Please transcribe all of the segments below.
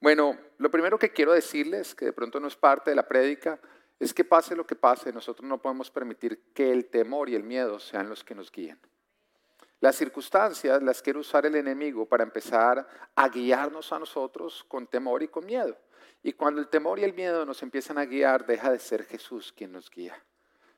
Bueno, lo primero que quiero decirles, que de pronto no es parte de la prédica, es que pase lo que pase, nosotros no podemos permitir que el temor y el miedo sean los que nos guíen. Las circunstancias las quiere usar el enemigo para empezar a guiarnos a nosotros con temor y con miedo. Y cuando el temor y el miedo nos empiezan a guiar, deja de ser Jesús quien nos guía.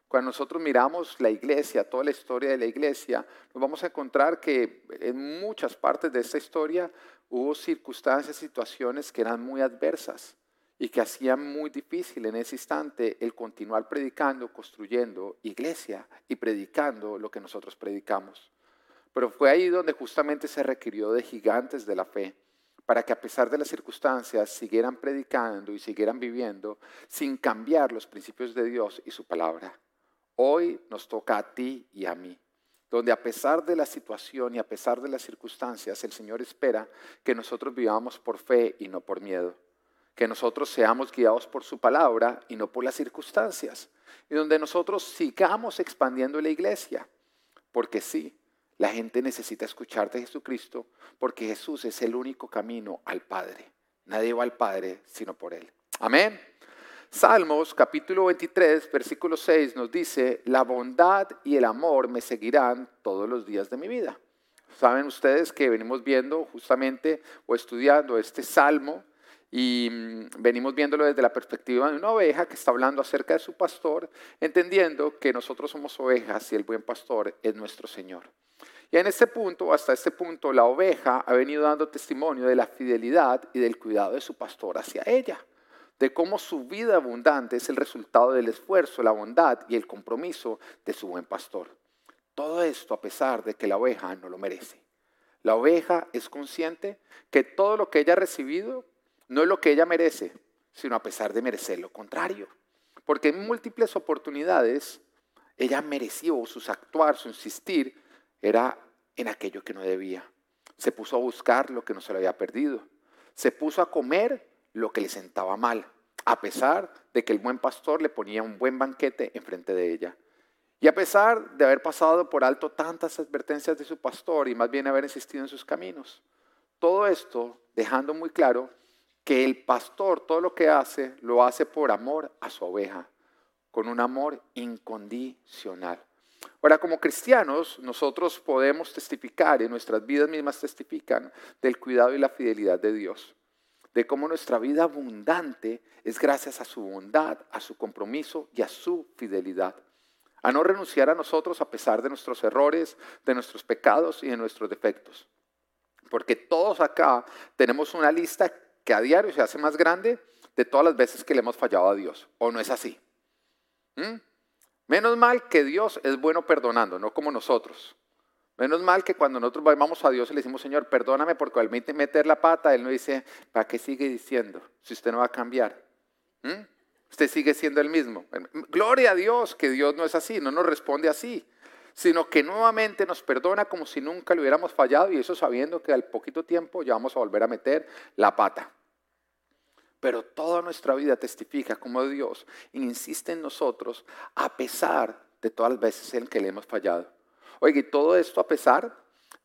Cuando nosotros miramos la iglesia, toda la historia de la iglesia, nos vamos a encontrar que en muchas partes de esta historia hubo circunstancias, situaciones que eran muy adversas y que hacían muy difícil en ese instante el continuar predicando, construyendo iglesia y predicando lo que nosotros predicamos. Pero fue ahí donde justamente se requirió de gigantes de la fe para que a pesar de las circunstancias siguieran predicando y siguieran viviendo sin cambiar los principios de Dios y su palabra. Hoy nos toca a ti y a mí, donde a pesar de la situación y a pesar de las circunstancias, el Señor espera que nosotros vivamos por fe y no por miedo, que nosotros seamos guiados por su palabra y no por las circunstancias, y donde nosotros sigamos expandiendo la iglesia, porque sí, la gente necesita escuchar de Jesucristo, porque Jesús es el único camino al Padre. Nadie va al Padre sino por Él. Amén. Salmos capítulo 23, versículo 6 nos dice, la bondad y el amor me seguirán todos los días de mi vida. Saben ustedes que venimos viendo justamente o estudiando este salmo y mm, venimos viéndolo desde la perspectiva de una oveja que está hablando acerca de su pastor, entendiendo que nosotros somos ovejas y el buen pastor es nuestro Señor. Y en este punto, hasta este punto, la oveja ha venido dando testimonio de la fidelidad y del cuidado de su pastor hacia ella de cómo su vida abundante es el resultado del esfuerzo, la bondad y el compromiso de su buen pastor. Todo esto a pesar de que la oveja no lo merece. La oveja es consciente que todo lo que ella ha recibido no es lo que ella merece, sino a pesar de merecer lo contrario. Porque en múltiples oportunidades ella mereció sus actuar, su insistir, era en aquello que no debía. Se puso a buscar lo que no se le había perdido. Se puso a comer lo que le sentaba mal, a pesar de que el buen pastor le ponía un buen banquete enfrente de ella. Y a pesar de haber pasado por alto tantas advertencias de su pastor y más bien haber insistido en sus caminos. Todo esto dejando muy claro que el pastor todo lo que hace lo hace por amor a su oveja, con un amor incondicional. Ahora, como cristianos, nosotros podemos testificar y nuestras vidas mismas testifican del cuidado y la fidelidad de Dios de cómo nuestra vida abundante es gracias a su bondad, a su compromiso y a su fidelidad. A no renunciar a nosotros a pesar de nuestros errores, de nuestros pecados y de nuestros defectos. Porque todos acá tenemos una lista que a diario se hace más grande de todas las veces que le hemos fallado a Dios. ¿O no es así? ¿Mm? Menos mal que Dios es bueno perdonando, no como nosotros. Menos mal que cuando nosotros vamos a Dios y le decimos, Señor, perdóname porque al meter la pata, Él nos dice, ¿para qué sigue diciendo si usted no va a cambiar? ¿Mm? Usted sigue siendo el mismo. Gloria a Dios que Dios no es así, no nos responde así, sino que nuevamente nos perdona como si nunca le hubiéramos fallado y eso sabiendo que al poquito tiempo ya vamos a volver a meter la pata. Pero toda nuestra vida testifica como Dios insiste en nosotros a pesar de todas las veces en que le hemos fallado. Oiga, y todo esto a pesar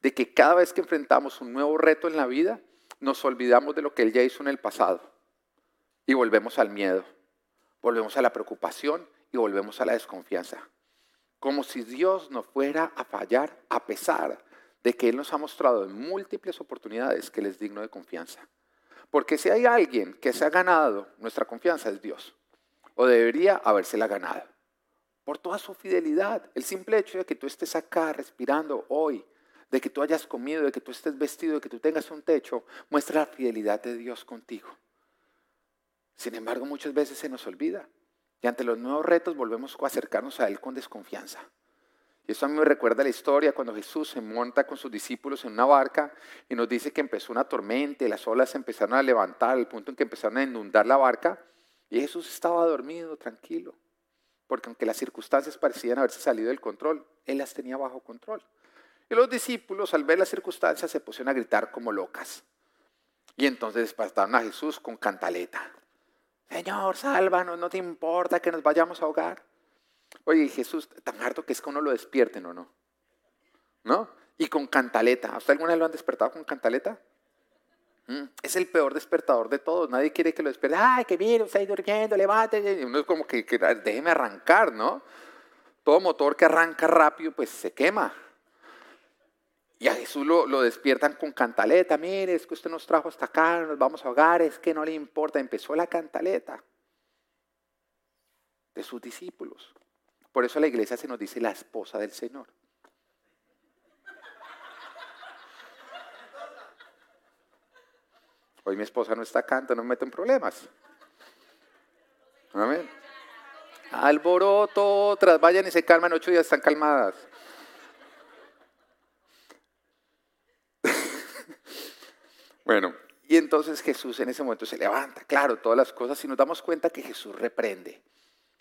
de que cada vez que enfrentamos un nuevo reto en la vida, nos olvidamos de lo que Él ya hizo en el pasado y volvemos al miedo, volvemos a la preocupación y volvemos a la desconfianza. Como si Dios no fuera a fallar a pesar de que Él nos ha mostrado en múltiples oportunidades que Él es digno de confianza. Porque si hay alguien que se ha ganado nuestra confianza es Dios, o debería habérsela ganado por toda su fidelidad. El simple hecho de que tú estés acá respirando hoy, de que tú hayas comido, de que tú estés vestido, de que tú tengas un techo, muestra la fidelidad de Dios contigo. Sin embargo, muchas veces se nos olvida y ante los nuevos retos volvemos a acercarnos a Él con desconfianza. Y eso a mí me recuerda la historia cuando Jesús se monta con sus discípulos en una barca y nos dice que empezó una tormenta y las olas se empezaron a levantar al punto en que empezaron a inundar la barca y Jesús estaba dormido, tranquilo porque aunque las circunstancias parecían haberse salido del control, Él las tenía bajo control. Y los discípulos, al ver las circunstancias, se pusieron a gritar como locas. Y entonces despertaron a Jesús con cantaleta. Señor, sálvanos, no te importa que nos vayamos a ahogar. Oye, Jesús, tan harto que es que uno lo despierten o no. ¿No? Y con cantaleta. ¿A usted alguna vez lo han despertado con cantaleta? Es el peor despertador de todos. Nadie quiere que lo despierte. Ay, que mire, está durmiendo, levántate. Uno es como que, que déjeme arrancar, ¿no? Todo motor que arranca rápido, pues se quema. Y a Jesús lo, lo, despiertan con cantaleta. Mire, es que usted nos trajo hasta acá, nos vamos a ahogar, es que no le importa. Empezó la cantaleta de sus discípulos. Por eso la iglesia se nos dice la esposa del Señor. Hoy mi esposa no está acá, no me mete en problemas. Amén. Alboroto, otras vayan y se calman, ocho días están calmadas. bueno, y entonces Jesús en ese momento se levanta, claro, todas las cosas, y nos damos cuenta que Jesús reprende.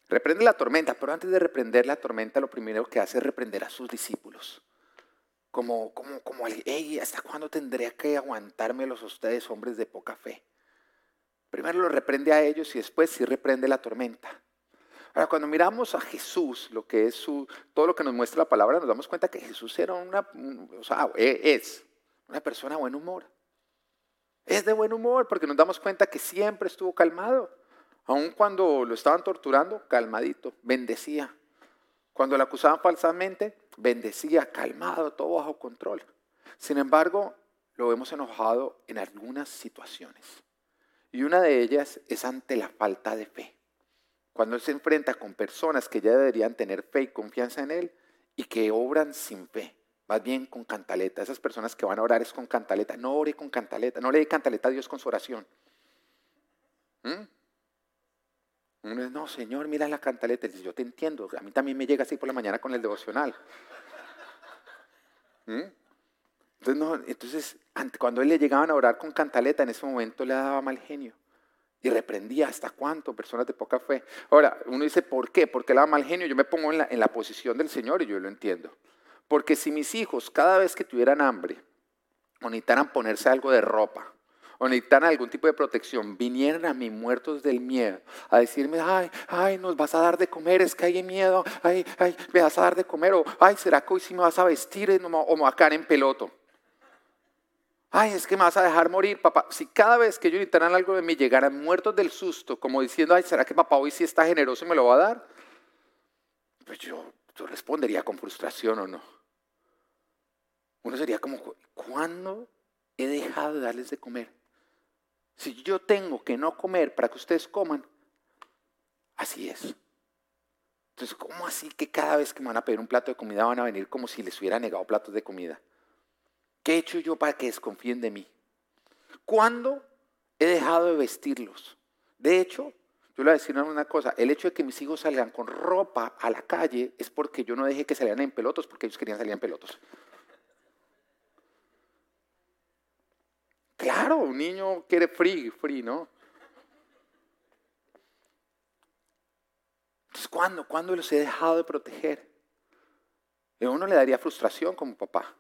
Reprende la tormenta, pero antes de reprender la tormenta, lo primero que hace es reprender a sus discípulos. Como, como, como, hey, ¿hasta cuándo tendría que aguantármelos a ustedes, hombres de poca fe? Primero lo reprende a ellos y después sí reprende la tormenta. Ahora, cuando miramos a Jesús, lo que es su, todo lo que nos muestra la palabra, nos damos cuenta que Jesús era una, o sea, e, es una persona de buen humor. Es de buen humor porque nos damos cuenta que siempre estuvo calmado. Aun cuando lo estaban torturando, calmadito, bendecía. Cuando lo acusaban falsamente, bendecía, calmado, todo bajo control. Sin embargo, lo vemos enojado en algunas situaciones. Y una de ellas es ante la falta de fe. Cuando él se enfrenta con personas que ya deberían tener fe y confianza en él y que obran sin fe, más bien con cantaleta. Esas personas que van a orar es con cantaleta. No ore con cantaleta, no le dé cantaleta a Dios con su oración. ¿Mm? Uno no, Señor, mira la cantaleta. Dice, yo te entiendo, a mí también me llega así por la mañana con el devocional. ¿Mm? Entonces, no, entonces, cuando él le llegaban a orar con cantaleta, en ese momento le daba mal genio. Y reprendía hasta cuánto, personas de poca fe. Ahora, uno dice, ¿por qué? Porque le daba mal genio. Yo me pongo en la, en la posición del Señor y yo lo entiendo. Porque si mis hijos, cada vez que tuvieran hambre, o necesitaran ponerse algo de ropa, o necesitaran algún tipo de protección, vinieran a mí muertos del miedo a decirme, ay, ay, nos vas a dar de comer, es que hay miedo, ay, ay, me vas a dar de comer, o ay, ¿será que hoy sí me vas a vestir o me vas a caer en peloto? Ay, es que me vas a dejar morir, papá. Si cada vez que ellos necesitaran algo de mí llegaran muertos del susto, como diciendo, ay, ¿será que papá hoy sí está generoso y me lo va a dar? Pues yo, yo respondería con frustración o no. Uno sería como, ¿cuándo he dejado de darles de comer? Si yo tengo que no comer para que ustedes coman, así es. Entonces, ¿cómo así que cada vez que me van a pedir un plato de comida van a venir como si les hubiera negado platos de comida? ¿Qué he hecho yo para que desconfíen de mí? ¿Cuándo he dejado de vestirlos? De hecho, yo le voy a decir una cosa, el hecho de que mis hijos salgan con ropa a la calle es porque yo no dejé que salieran en pelotos, porque ellos querían salir en pelotos. Claro, un niño quiere free, free, ¿no? Entonces, ¿cuándo? ¿Cuándo los he dejado de proteger? A uno le daría frustración como papá.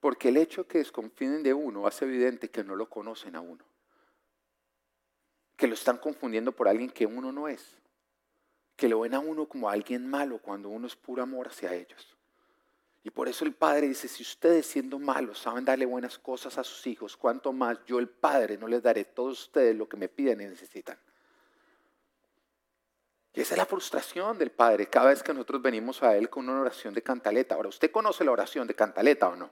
Porque el hecho que desconfíen de uno hace evidente que no lo conocen a uno. Que lo están confundiendo por alguien que uno no es. Que lo ven a uno como alguien malo cuando uno es puro amor hacia ellos. Y por eso el Padre dice, si ustedes siendo malos saben darle buenas cosas a sus hijos, cuánto más yo el Padre no les daré todos ustedes lo que me piden y necesitan. Y esa es la frustración del Padre cada vez que nosotros venimos a Él con una oración de cantaleta. Ahora, ¿usted conoce la oración de cantaleta o no?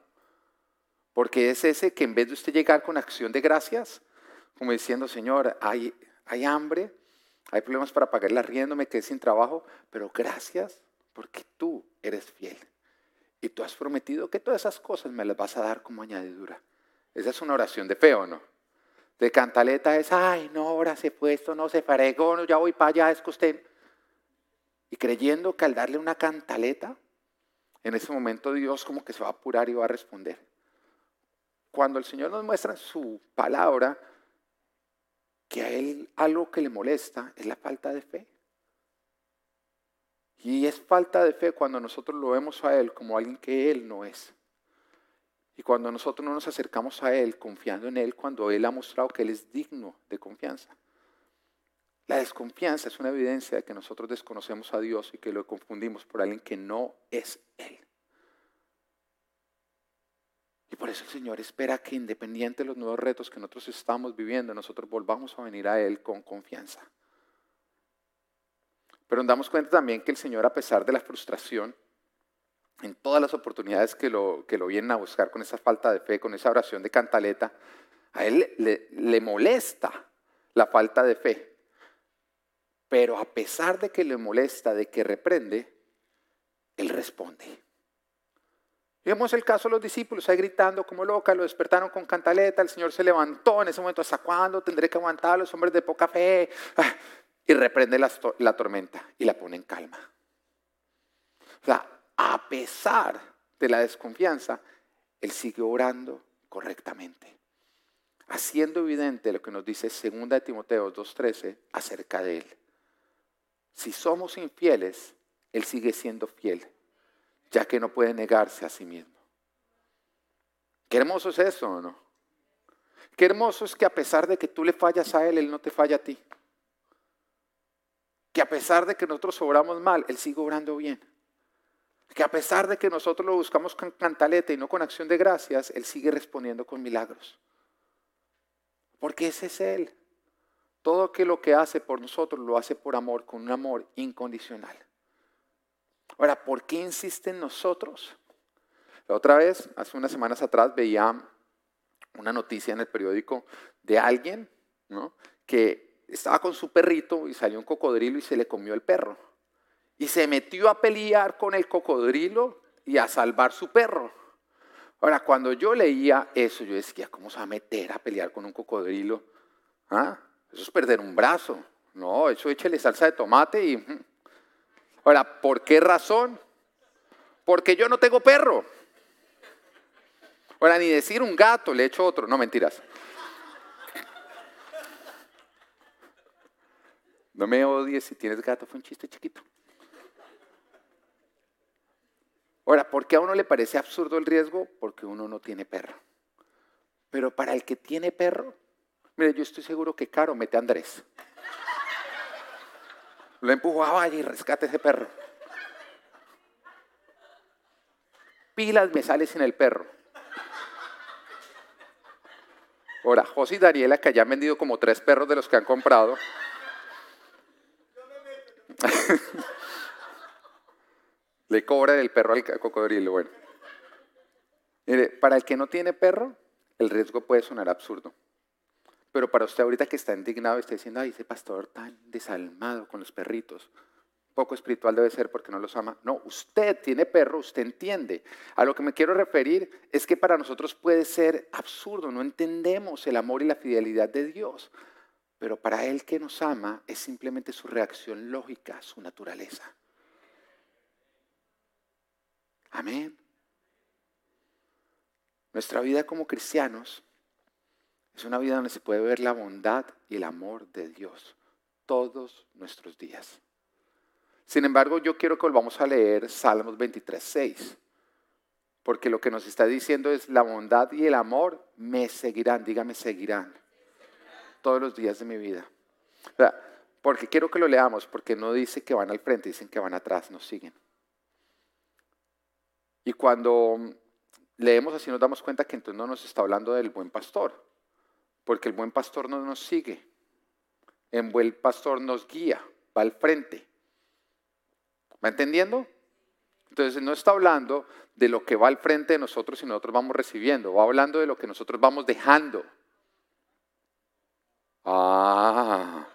Porque es ese que en vez de usted llegar con acción de gracias, como diciendo, Señor, hay, hay hambre, hay problemas para pagar el arriendo, me quedé sin trabajo, pero gracias porque tú eres fiel. Y tú has prometido que todas esas cosas me las vas a dar como añadidura. Esa es una oración de fe, ¿o no? De cantaleta es, ay, no, ahora se puesto, no se fregó, no, ya voy para allá, es que usted... Y creyendo que al darle una cantaleta, en ese momento Dios como que se va a apurar y va a responder. Cuando el Señor nos muestra su palabra, que a Él algo que le molesta es la falta de fe. Y es falta de fe cuando nosotros lo vemos a Él como alguien que Él no es. Y cuando nosotros no nos acercamos a Él confiando en Él, cuando Él ha mostrado que Él es digno de confianza. La desconfianza es una evidencia de que nosotros desconocemos a Dios y que lo confundimos por alguien que no es Él. por eso el Señor espera que independiente de los nuevos retos que nosotros estamos viviendo, nosotros volvamos a venir a Él con confianza. Pero nos damos cuenta también que el Señor, a pesar de la frustración, en todas las oportunidades que lo, que lo vienen a buscar con esa falta de fe, con esa oración de cantaleta, a Él le, le molesta la falta de fe. Pero a pesar de que le molesta, de que reprende, Él responde. Vemos el caso de los discípulos ahí gritando como loca, lo despertaron con cantaleta, el Señor se levantó en ese momento, ¿hasta cuándo tendré que aguantar a los hombres de poca fe? Y reprende la, tormenta y la pone en calma. O sea, a pesar de la desconfianza, Él sigue orando correctamente, haciendo evidente lo que nos dice 2 de Timoteo 2.13 acerca de Él. Si somos infieles, Él sigue siendo fiel ya que no puede negarse a sí mismo. Qué hermoso es eso, ¿o no? Qué hermoso es que a pesar de que tú le fallas a Él, Él no te falla a ti. Que a pesar de que nosotros obramos mal, Él sigue obrando bien. Que a pesar de que nosotros lo buscamos con cantaleta y no con acción de gracias, Él sigue respondiendo con milagros. Porque ese es Él. Todo lo que hace por nosotros lo hace por amor, con un amor incondicional. Ahora, ¿por qué insiste en nosotros? La otra vez, hace unas semanas atrás, veía una noticia en el periódico de alguien que estaba con su perrito y salió un cocodrilo y se le comió el perro. Y se metió a pelear con el cocodrilo y a salvar su perro. Ahora, cuando yo leía eso, yo decía, ¿cómo se va a meter a pelear con un cocodrilo? ¿Ah? Eso es perder un brazo. No, eso échale salsa de tomate y Ahora, ¿por qué razón? Porque yo no tengo perro. Ahora, ni decir un gato, le echo otro. No, mentiras. No me odies si tienes gato, fue un chiste chiquito. Ahora, ¿por qué a uno le parece absurdo el riesgo? Porque uno no tiene perro. Pero para el que tiene perro, mire, yo estoy seguro que Caro mete a Andrés. Lo empujo a vaya y rescate ese perro. Pilas me sale sin el perro. Ahora, José y Daniela, que ya han vendido como tres perros de los que han comprado. Le cobran el perro al cocodrilo. Bueno. Mire, para el que no tiene perro, el riesgo puede sonar absurdo. Pero para usted ahorita que está indignado y está diciendo, ay, ese pastor tan desalmado con los perritos, poco espiritual debe ser porque no los ama. No, usted tiene perro, usted entiende. A lo que me quiero referir es que para nosotros puede ser absurdo, no entendemos el amor y la fidelidad de Dios. Pero para Él que nos ama es simplemente su reacción lógica, su naturaleza. Amén. Nuestra vida como cristianos es una vida donde se puede ver la bondad y el amor de Dios todos nuestros días. Sin embargo, yo quiero que volvamos a leer Salmos 23, 6. Porque lo que nos está diciendo es la bondad y el amor me seguirán, dígame seguirán, todos los días de mi vida. porque quiero que lo leamos, porque no dice que van al frente, dicen que van atrás, nos siguen. Y cuando leemos así nos damos cuenta que entonces no nos está hablando del buen pastor, porque el buen pastor no nos sigue. El buen pastor nos guía, va al frente. ¿Va entendiendo? Entonces no está hablando de lo que va al frente de nosotros y nosotros vamos recibiendo, va hablando de lo que nosotros vamos dejando. Ah,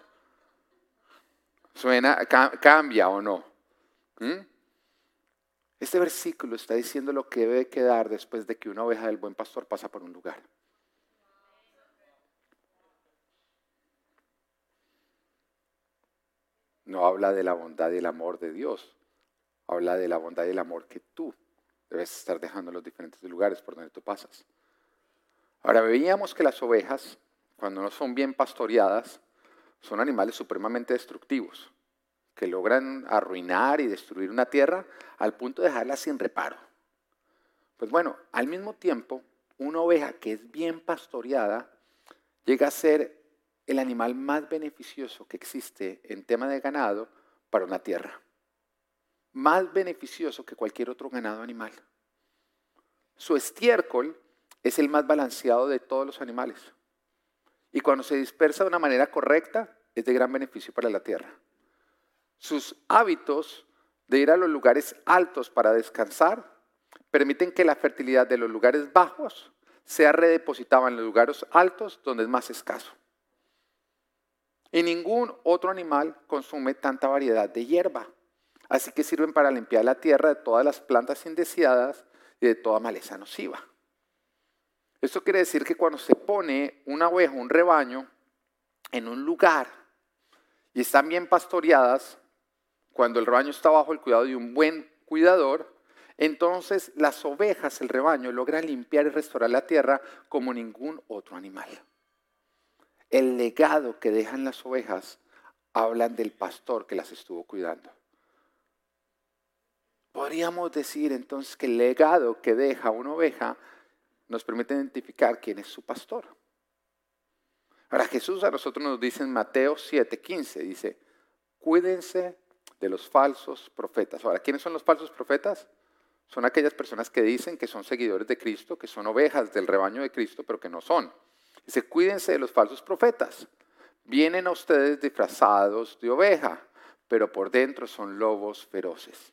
suena, cambia o no. ¿Mm? Este versículo está diciendo lo que debe quedar después de que una oveja del buen pastor pasa por un lugar. no habla de la bondad y el amor de Dios, habla de la bondad y el amor que tú debes estar dejando en los diferentes lugares por donde tú pasas. Ahora veíamos que las ovejas, cuando no son bien pastoreadas, son animales supremamente destructivos, que logran arruinar y destruir una tierra al punto de dejarla sin reparo. Pues bueno, al mismo tiempo, una oveja que es bien pastoreada llega a ser el animal más beneficioso que existe en tema de ganado para una tierra. Más beneficioso que cualquier otro ganado animal. Su estiércol es el más balanceado de todos los animales. Y cuando se dispersa de una manera correcta, es de gran beneficio para la tierra. Sus hábitos de ir a los lugares altos para descansar permiten que la fertilidad de los lugares bajos sea redepositada en los lugares altos donde es más escaso. Y ningún otro animal consume tanta variedad de hierba. Así que sirven para limpiar la tierra de todas las plantas indeseadas y de toda maleza nociva. Esto quiere decir que cuando se pone una oveja, un rebaño, en un lugar y están bien pastoreadas, cuando el rebaño está bajo el cuidado de un buen cuidador, entonces las ovejas, el rebaño, logran limpiar y restaurar la tierra como ningún otro animal. El legado que dejan las ovejas hablan del pastor que las estuvo cuidando. Podríamos decir entonces que el legado que deja una oveja nos permite identificar quién es su pastor. Ahora Jesús a nosotros nos dice en Mateo 7:15, dice, cuídense de los falsos profetas. Ahora, ¿quiénes son los falsos profetas? Son aquellas personas que dicen que son seguidores de Cristo, que son ovejas del rebaño de Cristo, pero que no son. Dice, cuídense de los falsos profetas. Vienen a ustedes disfrazados de oveja, pero por dentro son lobos feroces.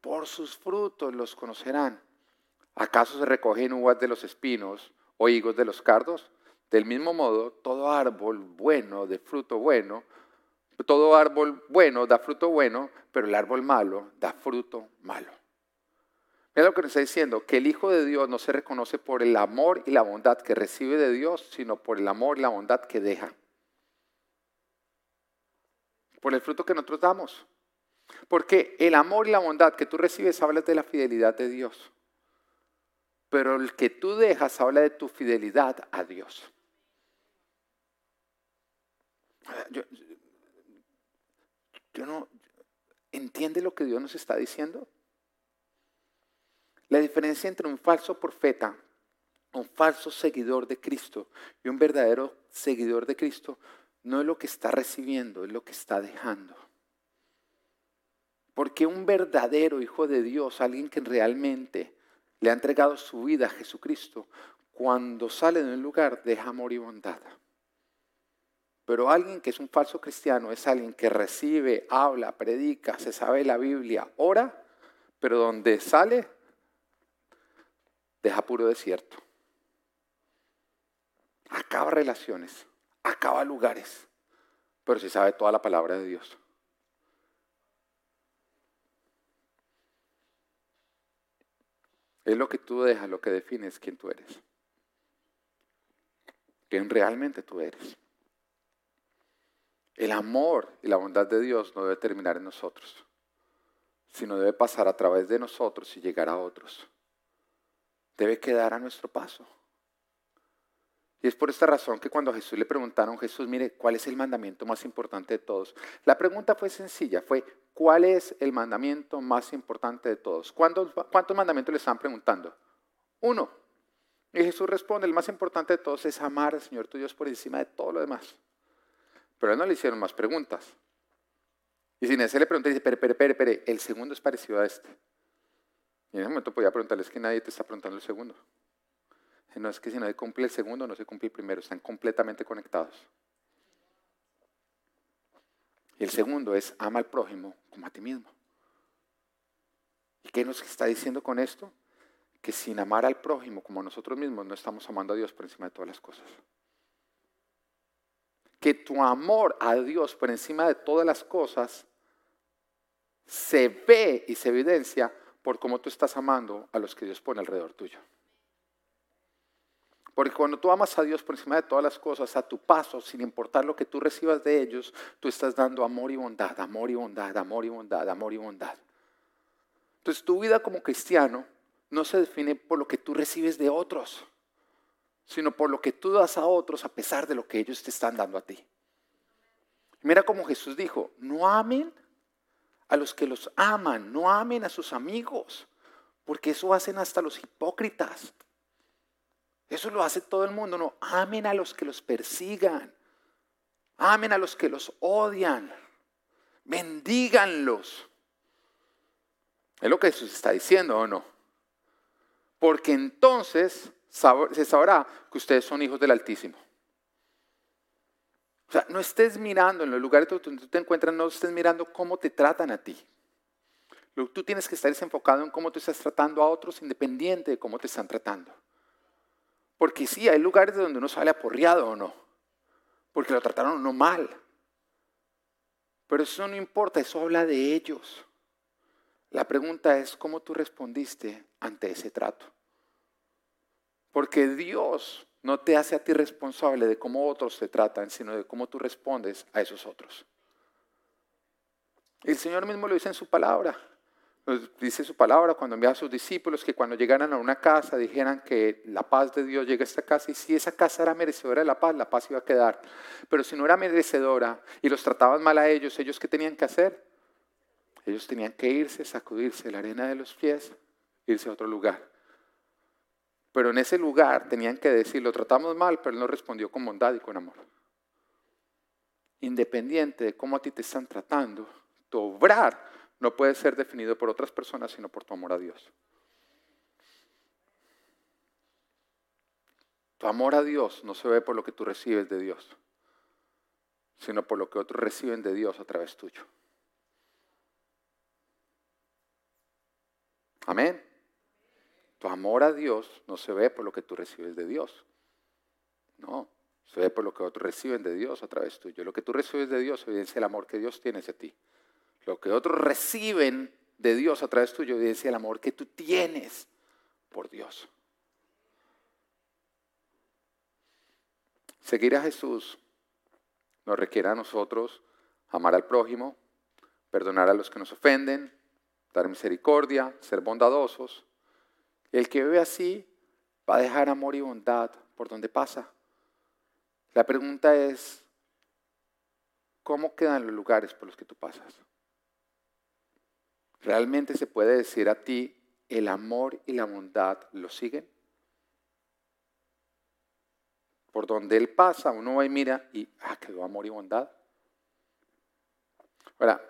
Por sus frutos los conocerán. ¿Acaso se recogen uvas de los espinos o higos de los cardos? Del mismo modo, todo árbol bueno, de fruto bueno, todo árbol bueno da fruto bueno, pero el árbol malo da fruto malo. Mira lo que nos está diciendo, que el Hijo de Dios no se reconoce por el amor y la bondad que recibe de Dios, sino por el amor y la bondad que deja. Por el fruto que nosotros damos. Porque el amor y la bondad que tú recibes habla de la fidelidad de Dios pero el que tú dejas habla de tu fidelidad a Dios. Yo, no entiende lo que Dios nos está diciendo. La diferencia entre un falso profeta, un falso seguidor de Cristo y un verdadero seguidor de Cristo no es lo que está recibiendo, es lo que está dejando. Porque un verdadero hijo de Dios, alguien que realmente le ha entregado su vida a Jesucristo, cuando sale de un lugar deja amor y bondad. Pero alguien que es un falso cristiano es alguien que recibe, habla, predica, se sabe la Biblia, ora, pero donde sale deja puro desierto. Acaba relaciones, acaba lugares, pero se sabe toda la palabra de Dios. Es lo que tú dejas, lo que defines quién tú eres. Quién realmente tú eres. El amor y la bondad de Dios no debe terminar en nosotros, sino debe pasar a través de nosotros y llegar a otros. Debe quedar a nuestro paso. Y es por esta razón que cuando a Jesús le preguntaron, Jesús, mire, ¿cuál es el mandamiento más importante de todos? La pregunta fue sencilla, fue, ¿cuál es el mandamiento más importante de todos? ¿Cuántos, mandamientos le están preguntando? Uno. Y Jesús responde, el más importante de todos es amar al Señor tu Dios por encima de todo lo demás. Pero a él no le hicieron más preguntas. Y sin ese le pregunté, dice, pero, pero, pero, pero, el segundo es parecido a este. Y en ese momento podía preguntarles que nadie te está preguntando el segundo. No es que si no se cumple el segundo, no se cumple el primero, están completamente conectados. Y el segundo es ama al prójimo como a ti mismo. ¿Y qué nos está diciendo con esto? Que sin amar al prójimo como a nosotros mismos no estamos amando a Dios por encima de todas las cosas. Que tu amor a Dios por encima de todas las cosas se ve y se evidencia por cómo tú estás amando a los que Dios pone alrededor tuyo. Porque cuando tú amas a Dios por encima de todas las cosas, a tu paso, sin importar lo que tú recibas de ellos, tú estás dando amor y bondad, amor y bondad, amor y bondad, amor y bondad. Entonces tu vida como cristiano no se define por lo que tú recibes de otros, sino por lo que tú das a otros a pesar de lo que ellos te están dando a ti. Mira como Jesús dijo, no amen a los que los aman, no amen a sus amigos, porque eso hacen hasta los hipócritas. Eso lo hace todo el mundo. No, amen a los que los persigan. Amen a los que los odian. Bendíganlos. Es lo que Jesús está diciendo, ¿o no? Porque entonces se sabrá que ustedes son hijos del Altísimo. O sea, no estés mirando en los lugares donde tú te encuentras, no estés mirando cómo te tratan a ti. Tú tienes que estar enfocado en cómo tú estás tratando a otros independiente de cómo te están tratando. Porque sí, hay lugares donde uno sale aporreado o no. Porque lo trataron no mal. Pero eso no importa, eso habla de ellos. La pregunta es cómo tú respondiste ante ese trato. Porque Dios no te hace a ti responsable de cómo otros te tratan, sino de cómo tú respondes a esos otros. El Señor mismo lo dice en su palabra. Dice su palabra cuando envía a sus discípulos que cuando llegaran a una casa dijeran que la paz de Dios llega a esta casa y si esa casa era merecedora de la paz, la paz iba a quedar. Pero si no era merecedora y los trataban mal a ellos, ¿ellos qué tenían que hacer? Ellos tenían que irse, sacudirse la arena de los pies, irse a otro lugar. Pero en ese lugar tenían que decir, lo tratamos mal, pero él no respondió con bondad y con amor. Independiente de cómo a ti te están tratando, tu obrar no puede ser definido por otras personas, sino por tu amor a Dios. Tu amor a Dios no se ve por lo que tú recibes de Dios, sino por lo que otros reciben de Dios a través tuyo. Amén. Tu amor a Dios no se ve por lo que tú recibes de Dios. No, se ve por lo que otros reciben de Dios a través tuyo. Lo que tú recibes de Dios evidencia el amor que Dios tiene hacia ti. Lo que otros reciben de Dios a través tuyo evidencia el amor que tú tienes por Dios. Seguir a Jesús nos requiere a nosotros amar al prójimo, perdonar a los que nos ofenden, dar misericordia, ser bondadosos. El que vive así va a dejar amor y bondad por donde pasa. La pregunta es, ¿cómo quedan los lugares por los que tú pasas? ¿Realmente se puede decir a ti, el amor y la bondad lo siguen? Por donde Él pasa, uno va y mira y, ah, quedó amor y bondad. Ahora,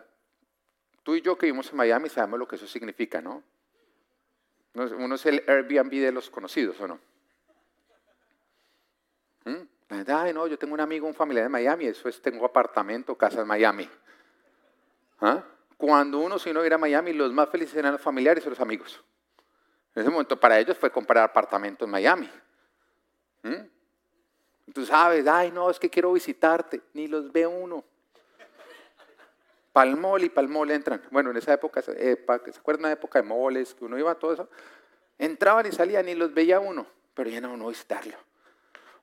tú y yo que vivimos en Miami sabemos lo que eso significa, ¿no? Uno es el Airbnb de los conocidos, ¿o no? ¿Mm? Ay, no, yo tengo un amigo, un familiar en Miami, eso es, tengo apartamento, casa en Miami. ¿Ah? Cuando uno se iba a ir a Miami, los más felices eran los familiares y los amigos. En ese momento para ellos fue comprar apartamento en Miami. ¿Mm? Tú sabes, ay no, es que quiero visitarte, ni los ve uno. Palmol y palmol entran. Bueno, en esa época, ¿se acuerdan de una época de moles, que uno iba a todo eso? Entraban y salían y los veía uno, pero ya no uno visitarlo.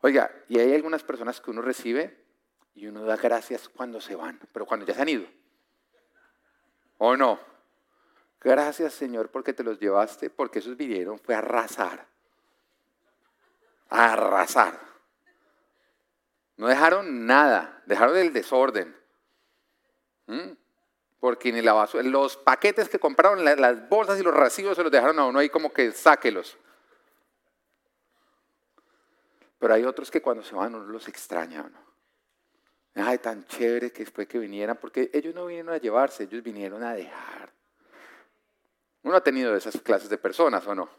Oiga, y hay algunas personas que uno recibe y uno da gracias cuando se van, pero cuando ya se han ido. ¿O no? Gracias Señor porque te los llevaste, porque esos vinieron, fue a arrasar. A arrasar. No dejaron nada, dejaron el desorden. ¿Mm? Porque ni la los paquetes que compraron, las bolsas y los recibos se los dejaron a uno ahí como que sáquelos. Pero hay otros que cuando se van uno los extraña. ¿no? Ay, tan chévere que fue que vinieran, porque ellos no vinieron a llevarse, ellos vinieron a dejar. Uno ha tenido esas clases de personas o no.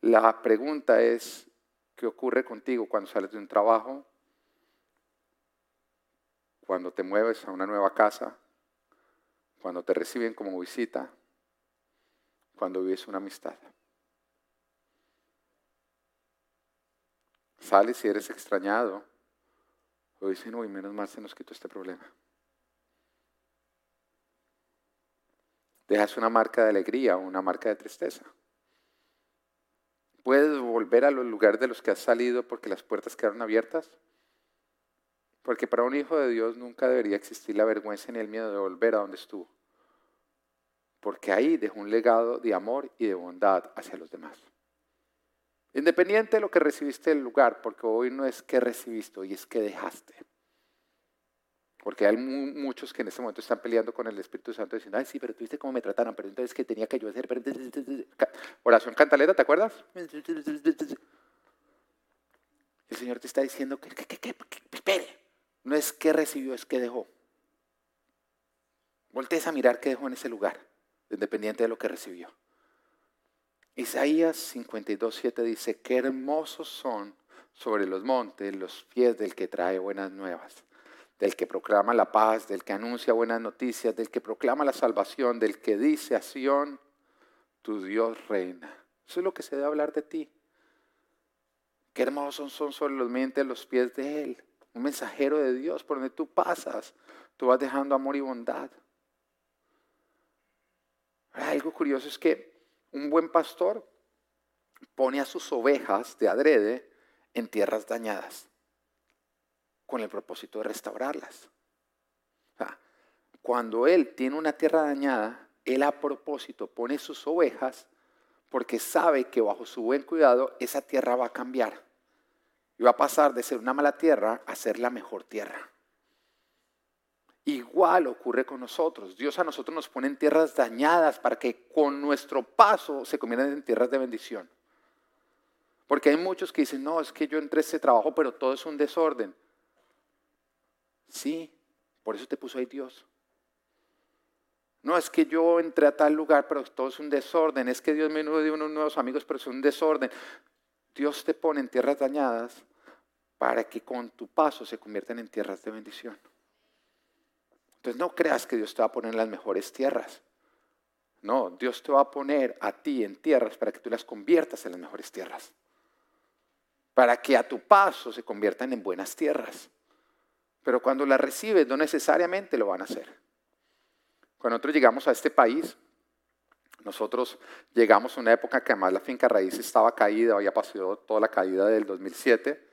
La pregunta es, ¿qué ocurre contigo cuando sales de un trabajo? Cuando te mueves a una nueva casa, cuando te reciben como visita, cuando vives una amistad. Sales y eres extrañado o dicen, uy, menos mal se nos quitó este problema. Dejas una marca de alegría o una marca de tristeza. ¿Puedes volver a los lugares de los que has salido porque las puertas quedaron abiertas? Porque para un hijo de Dios nunca debería existir la vergüenza ni el miedo de volver a donde estuvo. Porque ahí dejó un legado de amor y de bondad hacia los demás. Independiente de lo que recibiste del lugar, porque hoy no es que recibiste, hoy es que dejaste. Porque hay muchos que en este momento están peleando con el Espíritu Santo diciendo, ay, sí, pero tú viste cómo me trataron, pero entonces que tenía que yo hacer. Oración cantaleta, ¿te acuerdas? El Señor te está diciendo que, que, que, que, espere. No es que recibió, es que dejó. Voltees a mirar qué dejó en ese lugar, independiente de lo que recibió. Isaías 52, 7 dice, qué hermosos son sobre los montes los pies del que trae buenas nuevas, del que proclama la paz, del que anuncia buenas noticias, del que proclama la salvación, del que dice a Sión, tu Dios reina. Eso es lo que se debe hablar de ti. Qué hermosos son sobre los montes los pies de Él, un mensajero de Dios por donde tú pasas, tú vas dejando amor y bondad. Algo curioso es que un buen pastor pone a sus ovejas de adrede en tierras dañadas con el propósito de restaurarlas. cuando él tiene una tierra dañada, él a propósito pone sus ovejas porque sabe que bajo su buen cuidado esa tierra va a cambiar y va a pasar de ser una mala tierra a ser la mejor tierra. Igual ocurre con nosotros. Dios a nosotros nos pone en tierras dañadas para que con nuestro paso se conviertan en tierras de bendición. Porque hay muchos que dicen, no, es que yo entré a ese trabajo, pero todo es un desorden. Sí, por eso te puso ahí Dios. No, es que yo entré a tal lugar, pero todo es un desorden. Es que Dios me dio unos nuevos amigos, pero es un desorden. Dios te pone en tierras dañadas para que con tu paso se conviertan en tierras de bendición. Entonces no creas que Dios te va a poner en las mejores tierras. No, Dios te va a poner a ti en tierras para que tú las conviertas en las mejores tierras. Para que a tu paso se conviertan en buenas tierras. Pero cuando las recibes no necesariamente lo van a hacer. Cuando nosotros llegamos a este país, nosotros llegamos a una época que además la finca raíz estaba caída, había pasado toda la caída del 2007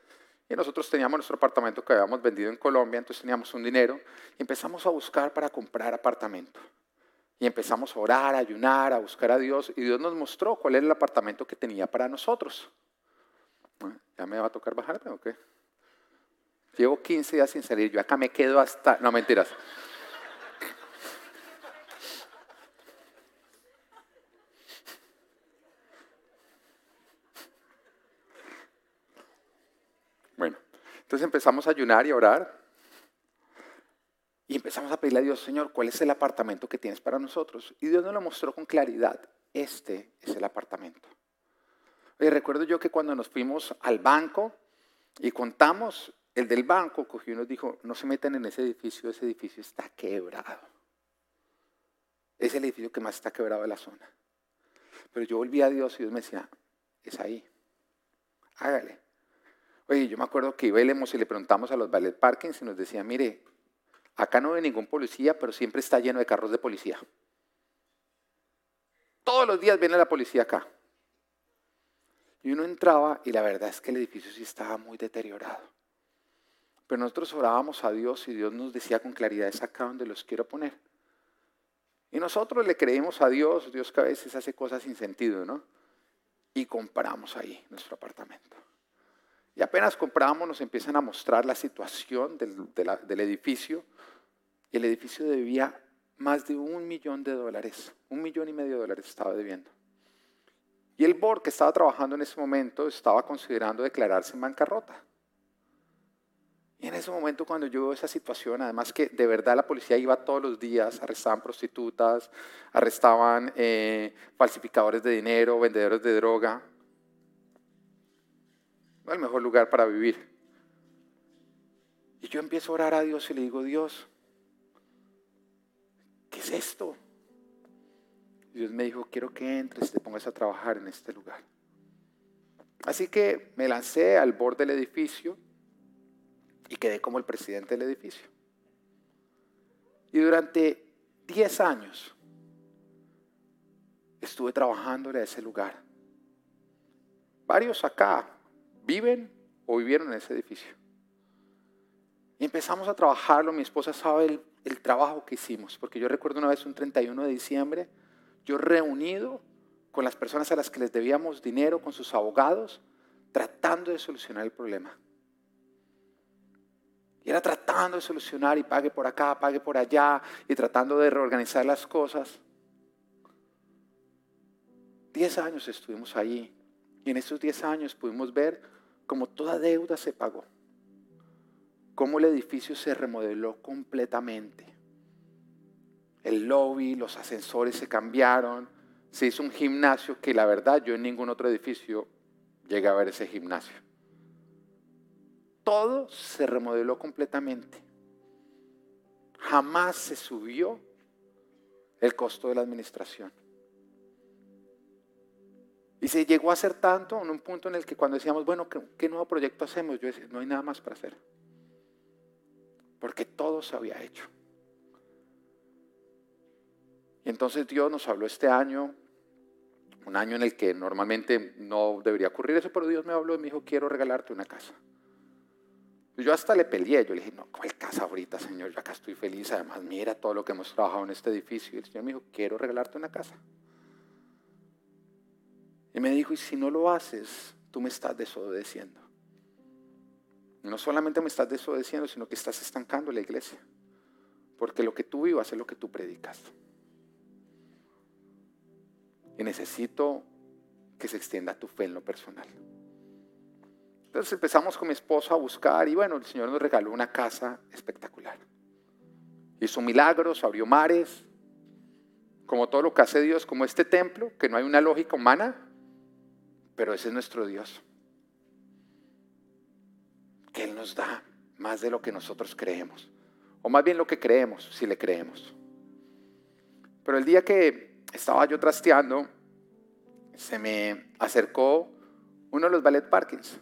y nosotros teníamos nuestro apartamento que habíamos vendido en Colombia, entonces teníamos un dinero y empezamos a buscar para comprar apartamento. Y empezamos a orar, a ayunar, a buscar a Dios y Dios nos mostró cuál era el apartamento que tenía para nosotros. ¿Ya me va a tocar bajarme o qué? Llevo 15 días sin salir, yo acá me quedo hasta... No, mentiras. Entonces empezamos a ayunar y a orar. Y empezamos a pedirle a Dios, Señor, ¿cuál es el apartamento que tienes para nosotros? Y Dios nos lo mostró con claridad. Este es el apartamento. Y recuerdo yo que cuando nos fuimos al banco y contamos, el del banco cogió y nos dijo, no se metan en ese edificio, ese edificio está quebrado. Es el edificio que más está quebrado de la zona. Pero yo volví a Dios y Dios me decía, es ahí, hágale. Oye, yo me acuerdo que íbamos y le preguntamos a los ballet parkings y nos decía, mire, acá no ve ningún policía, pero siempre está lleno de carros de policía. Todos los días viene la policía acá. Y uno entraba y la verdad es que el edificio sí estaba muy deteriorado. Pero nosotros orábamos a Dios y Dios nos decía con claridad, es acá donde los quiero poner. Y nosotros le creímos a Dios, Dios que a veces hace cosas sin sentido, ¿no? Y compramos ahí nuestro apartamento. Y apenas compramos, nos empiezan a mostrar la situación del, edificio. Y el edificio debía más de un millón de dólares. Un millón y medio de dólares estaba debiendo. Y el board que estaba trabajando en ese momento estaba considerando declararse en bancarrota. Y en ese momento cuando yo veo esa situación, además que de verdad la policía iba todos los días, arrestaban prostitutas, arrestaban eh, falsificadores de dinero, vendedores de droga, el mejor lugar para vivir. Y yo empiezo a orar a Dios y le digo, Dios, ¿qué es esto? Dios me dijo, quiero que entres te pongas a trabajar en este lugar. Así que me lancé al borde del edificio y quedé como el presidente del edificio. Y durante 10 años estuve trabajando en ese lugar. Varios acá viven o vivieron en ese edificio. Y empezamos a trabajarlo, mi esposa sabe el, trabajo que hicimos, porque yo recuerdo una vez un 31 de diciembre, yo reunido con las personas a las que les debíamos dinero, con sus abogados, tratando de solucionar el problema. Y era tratando de solucionar y pague por acá, pague por allá, y tratando de reorganizar las cosas. Diez años estuvimos allí. Y en esos diez años pudimos ver como toda deuda se pagó, cómo el edificio se remodeló completamente. El lobby, los ascensores se cambiaron, se hizo un gimnasio que la verdad yo en ningún otro edificio llegué a ver ese gimnasio. Todo se remodeló completamente. Jamás se subió el costo de la administración. Y se llegó a hacer tanto en un punto en el que cuando decíamos, bueno, ¿qué, nuevo proyecto hacemos? Yo decía, no hay nada más para hacer. Porque todo se había hecho. Y entonces Dios nos habló este año, un año en el que normalmente no debería ocurrir eso, pero Dios me habló y me dijo, quiero regalarte una casa. Yo hasta le peleé, yo le dije, no, ¿cuál casa ahorita, Señor? Yo acá estoy feliz, además mira todo lo que hemos trabajado en este edificio. Y el Señor me dijo, quiero regalarte una casa. Y me dijo, y si no lo haces, tú me estás desobedeciendo. no solamente me estás desobedeciendo, sino que estás estancando la iglesia. Porque lo que tú vivas es lo que tú predicas. Y necesito que se extienda tu fe en lo personal. Entonces empezamos con mi esposa a buscar y bueno, el Señor nos regaló una casa espectacular. Hizo milagros, abrió mares, como todo lo que hace Dios, como este templo, que no hay una lógica humana, pero ese es nuestro Dios. Que Él nos da más de lo que nosotros creemos. O más bien lo que creemos, si le creemos. Pero el día que estaba yo trasteando, se me acercó uno de los ballet parkings.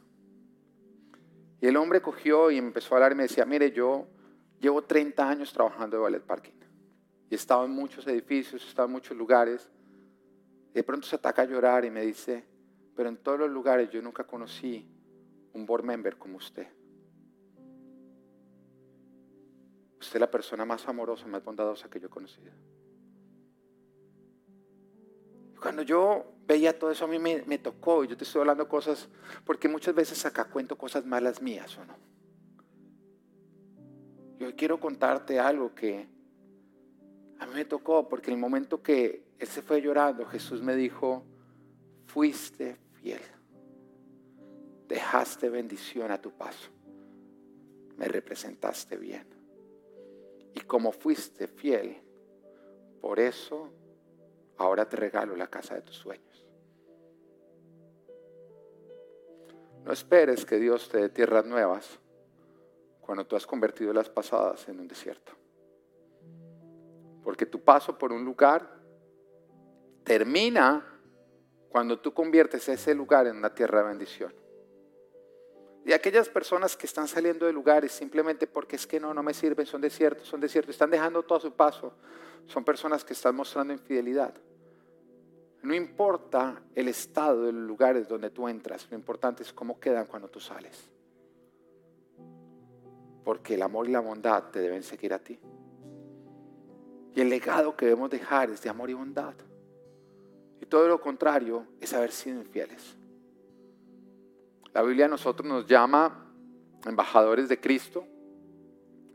Y el hombre cogió y empezó a hablar y me decía, mire, yo llevo 30 años trabajando de ballet parking. Y he estado en muchos edificios, he estado en muchos lugares. Y de pronto se ataca a llorar y me dice, pero en todos los lugares yo nunca conocí un board member como usted. Usted es la persona más amorosa, más bondadosa que yo he conocido. Cuando yo veía todo eso a mí me, me, tocó, y yo te estoy hablando cosas, porque muchas veces acá cuento cosas malas mías, ¿o no? Yo quiero contarte algo que a mí me tocó, porque en el momento que él se fue llorando, Jesús me dijo, fuiste Dejaste bendición a tu paso. Me representaste bien. Y como fuiste fiel, por eso ahora te regalo la casa de tus sueños. No esperes que Dios te dé tierras nuevas cuando tú has convertido las pasadas en un desierto. Porque tu paso por un lugar termina cuando tú conviertes ese lugar en una tierra de bendición. Y aquellas personas que están saliendo de lugares simplemente porque es que no, no me sirven, son desiertos, son desiertos, están dejando todo su paso, son personas que están mostrando infidelidad. No importa el estado de los lugares donde tú entras, lo importante es cómo quedan cuando tú sales. Porque el amor y la bondad te deben seguir a ti. Y el legado que debemos dejar es de amor y bondad. Y todo lo contrario es haber sido infieles. La Biblia a nosotros nos llama embajadores de Cristo,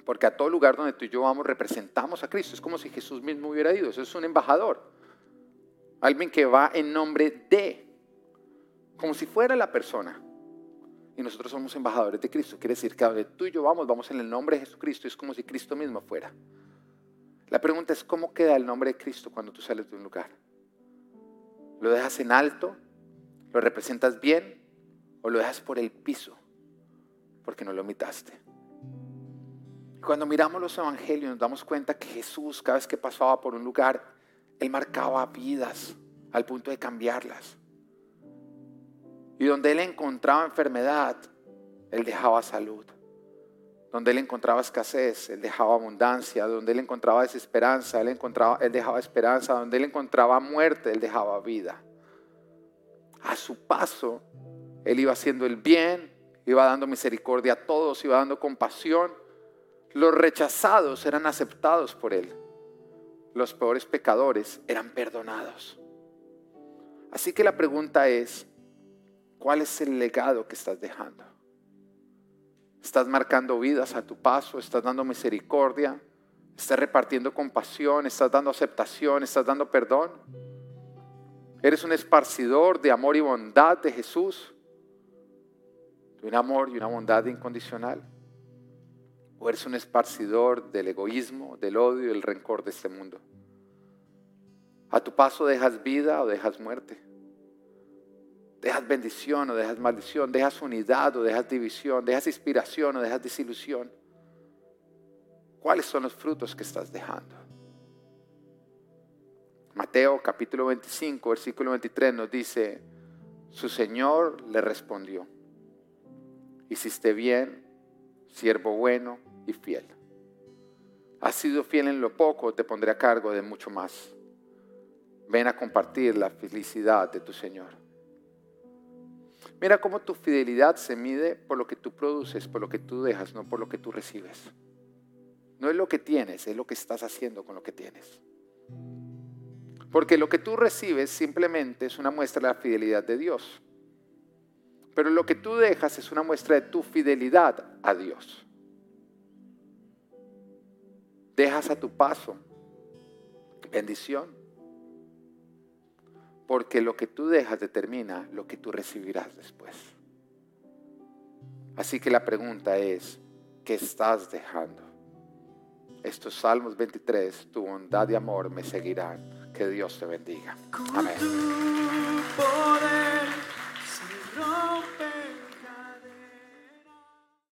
porque a todo lugar donde tú y yo vamos representamos a Cristo. Es como si Jesús mismo hubiera ido. Eso es un embajador. Alguien que va en nombre de, como si fuera la persona. Y nosotros somos embajadores de Cristo. Quiere decir que donde tú y yo vamos, vamos en el nombre de Jesucristo. Es como si Cristo mismo fuera. La pregunta es, ¿cómo queda el nombre de Cristo cuando tú sales de un lugar? ¿Lo dejas en alto? ¿Lo representas bien? ¿O lo dejas por el piso? Porque no lo imitaste. Cuando miramos los evangelios nos damos cuenta que Jesús cada vez que pasaba por un lugar, Él marcaba vidas al punto de cambiarlas. Y donde Él encontraba enfermedad, Él dejaba salud. Donde él encontraba escasez, él dejaba abundancia. Donde él encontraba desesperanza, él, encontraba, él dejaba esperanza. Donde él encontraba muerte, él dejaba vida. A su paso, él iba haciendo el bien, iba dando misericordia a todos, iba dando compasión. Los rechazados eran aceptados por él. Los peores pecadores eran perdonados. Así que la pregunta es, ¿cuál es el legado que estás dejando? Estás marcando vidas a tu paso, estás dando misericordia, estás repartiendo compasión, estás dando aceptación, estás dando perdón. Eres un esparcidor de amor y bondad de Jesús, de un amor y una bondad incondicional. O eres un esparcidor del egoísmo, del odio y el rencor de este mundo. A tu paso dejas vida o dejas muerte. Dejas bendición o dejas maldición. Dejas unidad o dejas división. Dejas inspiración o dejas desilusión. ¿Cuáles son los frutos que estás dejando? Mateo capítulo 25, versículo 23 nos dice, su Señor le respondió, hiciste bien, siervo bueno y fiel. Has sido fiel en lo poco, te pondré a cargo de mucho más. Ven a compartir la felicidad de tu Señor. Mira cómo tu fidelidad se mide por lo que tú produces, por lo que tú dejas, no por lo que tú recibes. No es lo que tienes, es lo que estás haciendo con lo que tienes. Porque lo que tú recibes simplemente es una muestra de la fidelidad de Dios. Pero lo que tú dejas es una muestra de tu fidelidad a Dios. Dejas a tu paso bendición. Porque lo que tú dejas determina lo que tú recibirás después. Así que la pregunta es, ¿qué estás dejando? Estos Salmos 23, tu bondad y amor me seguirán. Que Dios te bendiga. Amén.